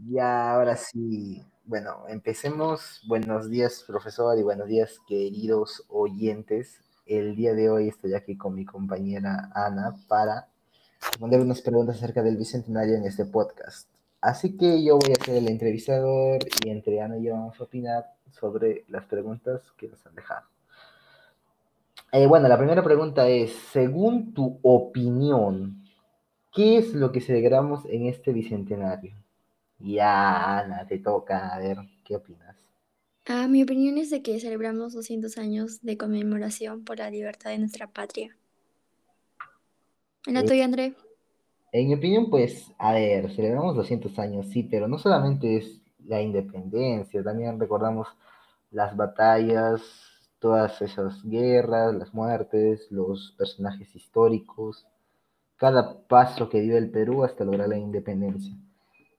Ya, ahora sí. Bueno, empecemos. Buenos días, profesor, y buenos días, queridos oyentes. El día de hoy estoy aquí con mi compañera Ana para responder unas preguntas acerca del Bicentenario en este podcast. Así que yo voy a ser el entrevistador y entre Ana y yo vamos a opinar sobre las preguntas que nos han dejado. Eh, bueno, la primera pregunta es, según tu opinión, ¿qué es lo que celebramos en este Bicentenario? Ya, Ana, te toca. A ver, ¿qué opinas? Ah, mi opinión es de que celebramos 200 años de conmemoración por la libertad de nuestra patria. ¿En la Eh, tuya, André? en mi opinión, pues, a ver, celebramos 200 años, sí, pero no solamente es la independencia, también recordamos las batallas, todas esas guerras, las muertes, los personajes históricos, cada paso que dio el Perú hasta lograr la independencia.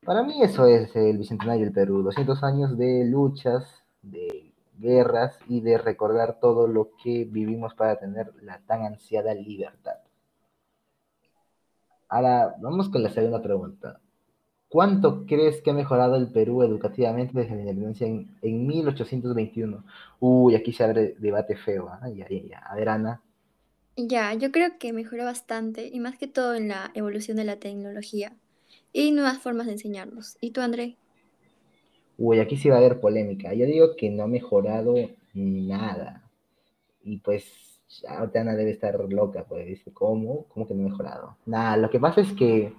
Para mí eso es el Bicentenario del Perú, 200 años de luchas, de guerras y de recordar todo lo que vivimos para tener la tan ansiada libertad. Ahora, vamos con la segunda pregunta. ¿Cuánto crees que ha mejorado el Perú educativamente desde la independencia en, en 1821? Uy, aquí se abre debate feo. ¿ah? Ya, ya, ya. A ver, Ana. Ya, yo creo que mejoró bastante y más que todo en la evolución de la tecnología y nuevas formas de enseñarnos. ¿Y tú, André? Uy, aquí sí va a haber polémica. Yo digo que no ha mejorado nada. Y pues, ahorita Ana debe estar loca, pues dice, ¿cómo? ¿Cómo que no ha mejorado? Nada, lo que pasa es que,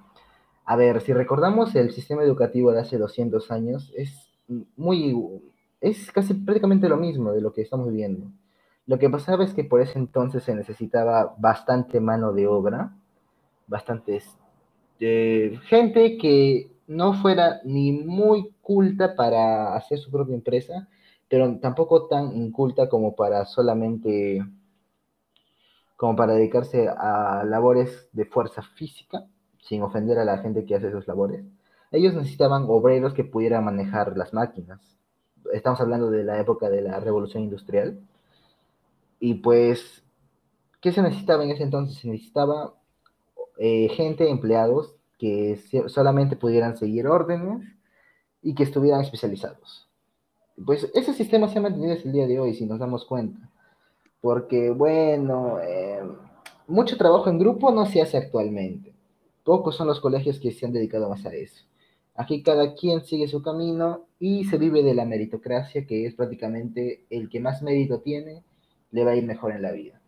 a ver, si recordamos el sistema educativo de hace 200 años, es muy, es casi prácticamente lo mismo de lo que estamos viviendo. Lo que pasaba es que por ese entonces se necesitaba bastante mano de obra, bastante eh, gente que no fuera ni muy culta para hacer su propia empresa, pero tampoco tan inculta como para solamente, como para dedicarse a labores de fuerza física, sin ofender a la gente que hace sus labores. Ellos necesitaban obreros que pudieran manejar las máquinas. Estamos hablando de la época de la revolución industrial. Y pues, ¿qué se necesitaba en ese entonces? Se necesitaba eh, gente, empleados, que solamente pudieran seguir órdenes y que estuvieran especializados. Pues ese sistema se ha mantenido hasta el día de hoy, si nos damos cuenta. Porque, bueno, eh, mucho trabajo en grupo no se hace actualmente. Pocos son los colegios que se han dedicado más a eso. Aquí cada quien sigue su camino y se vive de la meritocracia, que es prácticamente el que más mérito tiene, le va a ir mejor en la vida.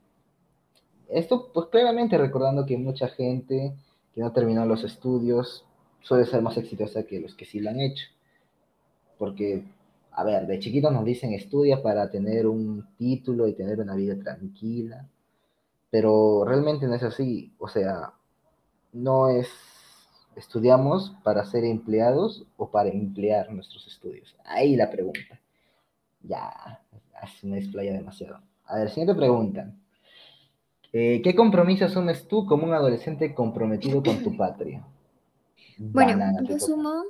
Esto, pues claramente recordando que mucha gente que no terminó los estudios suele ser más exitosa que los que sí lo han hecho. Porque, a ver, de chiquitos nos dicen estudia para tener un título y tener una vida tranquila, pero realmente no es así. O sea, no es estudiamos para ser empleados o para emplear nuestros estudios. Ahí la pregunta. Ya, me desplaya demasiado. A ver, siguiente pregunta. Eh, ¿Qué compromiso asumes tú como un adolescente comprometido con tu patria? Bueno, Banana, yo asumo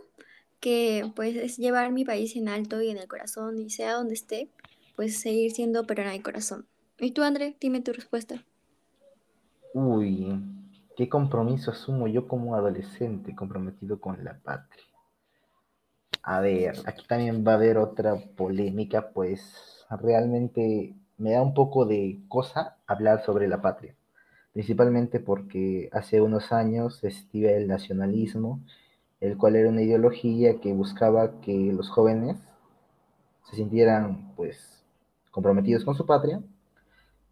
que pues es llevar mi país en alto y en el corazón y sea donde esté, pues seguir siendo peruana de corazón. ¿Y tú, André? Dime tu respuesta. Uy, ¿qué compromiso asumo yo como adolescente comprometido con la patria? A ver, aquí también va a haber otra polémica, pues realmente me da un poco de cosa hablar sobre la patria, principalmente porque hace unos años existía el nacionalismo, el cual era una ideología que buscaba que los jóvenes se sintieran pues comprometidos con su patria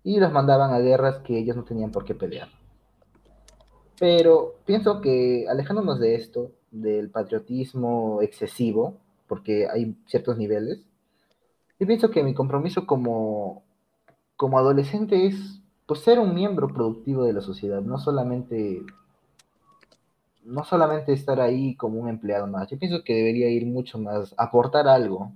y los mandaban a guerras que ellos no tenían por qué pelear. Pero pienso que alejándonos de esto, del patriotismo excesivo, porque hay ciertos niveles, yo pienso que mi compromiso como como adolescente es pues, ser un miembro productivo de la sociedad, no solamente, no solamente estar ahí como un empleado más. Yo pienso que debería ir mucho más, aportar algo,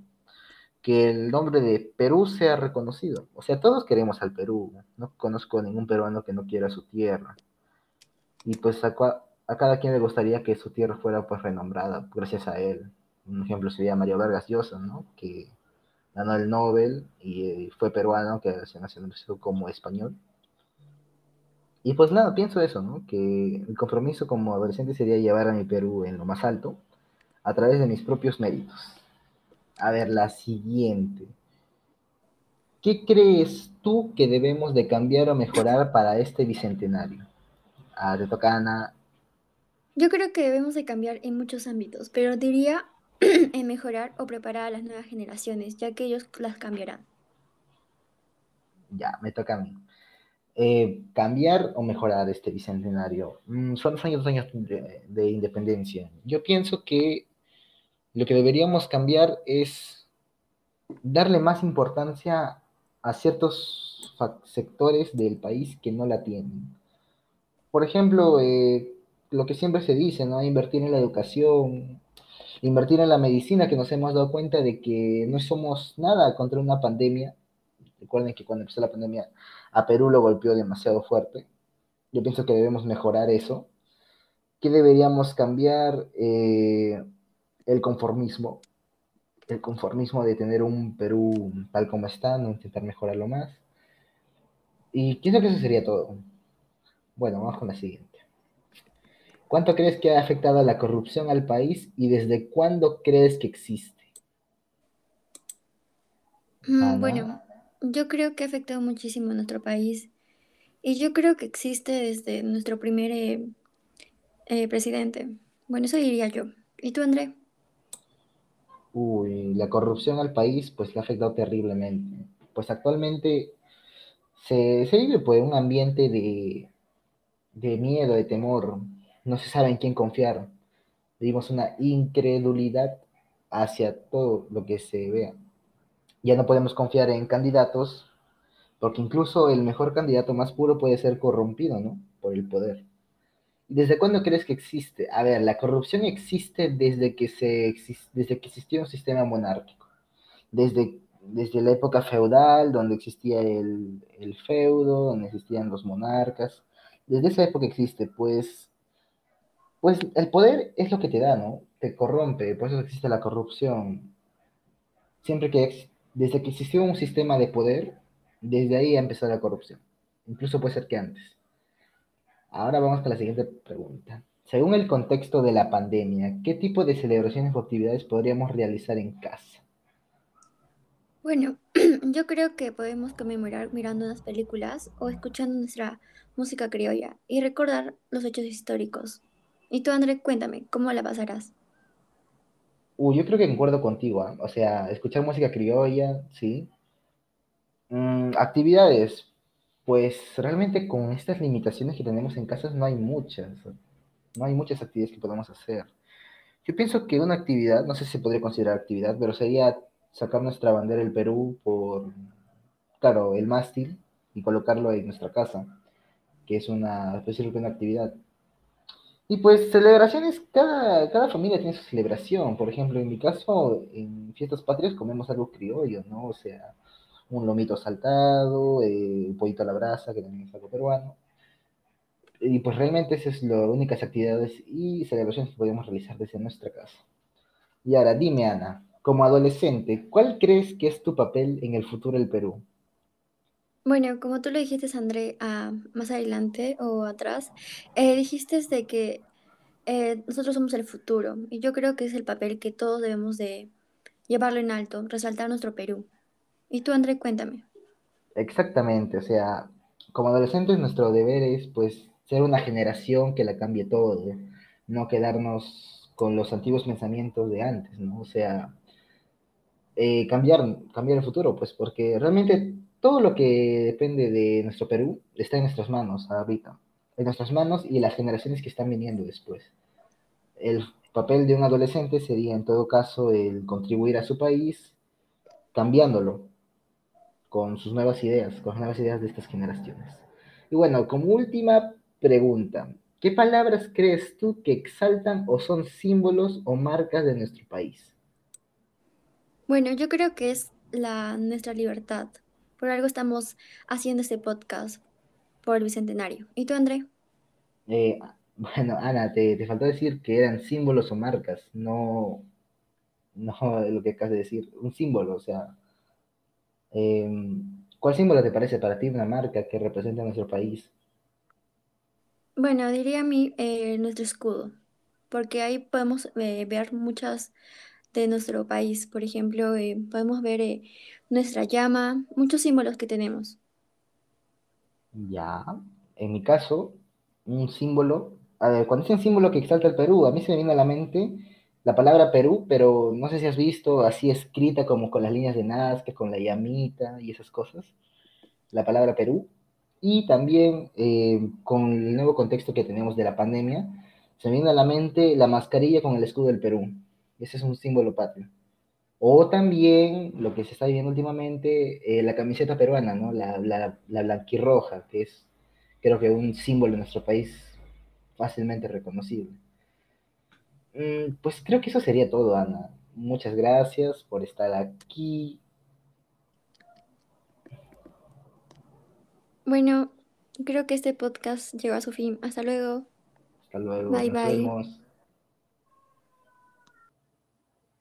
que el nombre de Perú sea reconocido. O sea, todos queremos al Perú, no conozco a ningún peruano que no quiera su tierra. Y pues a, a cada quien le gustaría que su tierra fuera pues renombrada gracias a él. Un ejemplo sería Mario Vargas Llosa, ¿no? Que ganó el Nobel y eh, fue peruano que se nacionalizó como español. Y pues nada, pienso eso, ¿no? Que el compromiso como adolescente sería llevar a mi Perú en lo más alto, a través de mis propios méritos. A ver, la siguiente. ¿Qué crees tú que debemos de cambiar o mejorar para este bicentenario? Ah, te toca Ana. Yo creo que debemos de cambiar en muchos ámbitos, pero diría en mejorar o preparar a las nuevas generaciones, ya que ellos las cambiarán. Ya, me toca a mí. Eh, cambiar o mejorar este bicentenario. Mm, son dos años, años de, independencia. Yo pienso que lo que deberíamos cambiar es darle más importancia a ciertos sectores del país que no la tienen. Por ejemplo, eh, lo que siempre se dice, ¿no? Invertir en la educación, invertir en la medicina, que nos hemos dado cuenta de que no somos nada contra una pandemia. Recuerden que cuando empezó la pandemia a Perú lo golpeó demasiado fuerte. Yo pienso que debemos mejorar eso. ¿Qué deberíamos cambiar? Eh, el conformismo. El conformismo de tener un Perú tal como está, no intentar mejorarlo más. Y pienso que eso sería todo. Bueno, vamos con la siguiente. ¿Cuánto crees que ha afectado la corrupción al país y desde cuándo crees que existe? Mm, bueno, yo creo que ha afectado muchísimo a nuestro país y yo creo que existe desde nuestro primer eh, eh, presidente. Bueno, eso diría yo. ¿Y tú, André? Uy, la corrupción al país pues le ha afectado terriblemente. Pues actualmente se, vive pues un ambiente de, de miedo, de temor, no se sabe en quién confiar. Vivimos una incredulidad hacia todo lo que se vea. Ya no podemos confiar en candidatos, porque incluso el mejor candidato más puro puede ser corrompido, ¿no? Por el poder. ¿Desde cuándo crees que existe? A ver, la corrupción existe desde que, se, desde que existió un sistema monárquico. Desde, desde la época feudal, donde existía el, el feudo, donde existían los monarcas. Desde esa época existe, pues pues el poder es lo que te da, ¿no? Te corrompe, por eso existe la corrupción. Siempre que, desde que existió un sistema de poder, desde ahí ha empezado la corrupción. Incluso puede ser que antes. Ahora vamos con la siguiente pregunta. Según el contexto de la pandemia, ¿qué tipo de celebraciones o actividades podríamos realizar en casa? Bueno, yo creo que podemos conmemorar mirando unas películas o escuchando nuestra música criolla y recordar los hechos históricos. Y tú, André, cuéntame, ¿cómo la pasarás? Uh, yo creo que concuerdo contigo, ¿ah? o sea, escuchar música criolla, sí. Mm, actividades, pues realmente con estas limitaciones que tenemos en casa no hay muchas, no hay muchas actividades que podamos hacer. Yo pienso que una actividad, no sé si se podría considerar actividad, pero sería sacar nuestra bandera del Perú por, claro, el mástil y colocarlo en nuestra casa, que es una especie de una actividad. Y pues celebraciones, cada, cada familia tiene su celebración. Por ejemplo, en mi caso, en fiestas patrias comemos algo criollo, ¿no? O sea, un lomito saltado, eh, un pollito a la brasa, que también es algo peruano. Y pues realmente esas son las únicas actividades y celebraciones que podemos realizar desde nuestra casa. Y ahora, dime, Ana, como adolescente, ¿cuál crees que es tu papel en el futuro del Perú? Bueno, como tú lo dijiste, André, ah, más adelante o atrás, eh, dijiste de que eh, nosotros somos el futuro y yo creo que es el papel que todos debemos de llevarlo en alto, resaltar nuestro Perú. Y tú, André, cuéntame. Exactamente, o sea, como adolescentes nuestro deber es pues ser una generación que la cambie todo, no quedarnos con los antiguos pensamientos de antes, ¿no? O sea, eh, cambiar, cambiar el futuro, pues porque realmente todo lo que depende de nuestro Perú está en nuestras manos ahorita, en nuestras manos y las generaciones que están viniendo después. El papel de un adolescente sería en todo caso el contribuir a su país cambiándolo con sus nuevas ideas, con las nuevas ideas de estas generaciones. Y bueno, como última pregunta, ¿qué palabras crees tú que exaltan o son símbolos o marcas de nuestro país? Bueno, yo creo que es la, nuestra libertad, por algo estamos haciendo este podcast por el Bicentenario. ¿Y tú, André? Eh, bueno, Ana, te, faltó decir que eran símbolos o marcas, no, no lo que acabas de decir, un símbolo, o sea, em, ¿cuál símbolo te parece para ti una marca que representa a nuestro país? Bueno, diría a mí eh, nuestro escudo. porque ahí podemos eh, ver muchas de nuestro país. Por ejemplo, podemos ver nuestra llama, muchos símbolos que tenemos. Ya, en mi caso, un símbolo, a ver, cuando un símbolo que exalta el Perú, a mí se me viene a la mente la palabra Perú, pero no sé si has visto así escrita como con las líneas de Nazca, con la llamita y esas cosas, la palabra Perú, y también eh, con el nuevo contexto que tenemos de la pandemia, se me viene a la mente la mascarilla con el escudo del Perú. Ese es un símbolo patrio. O también lo que se está viendo últimamente, eh, la camiseta peruana, ¿no? La, la, la blanquirroja, que es creo que un símbolo de nuestro país fácilmente reconocible. Mm, pues creo que eso sería todo, Ana. Muchas gracias por estar aquí. Bueno, creo que este podcast llegó a su fin. Hasta luego. Hasta luego. Bye, Nos bye. vemos.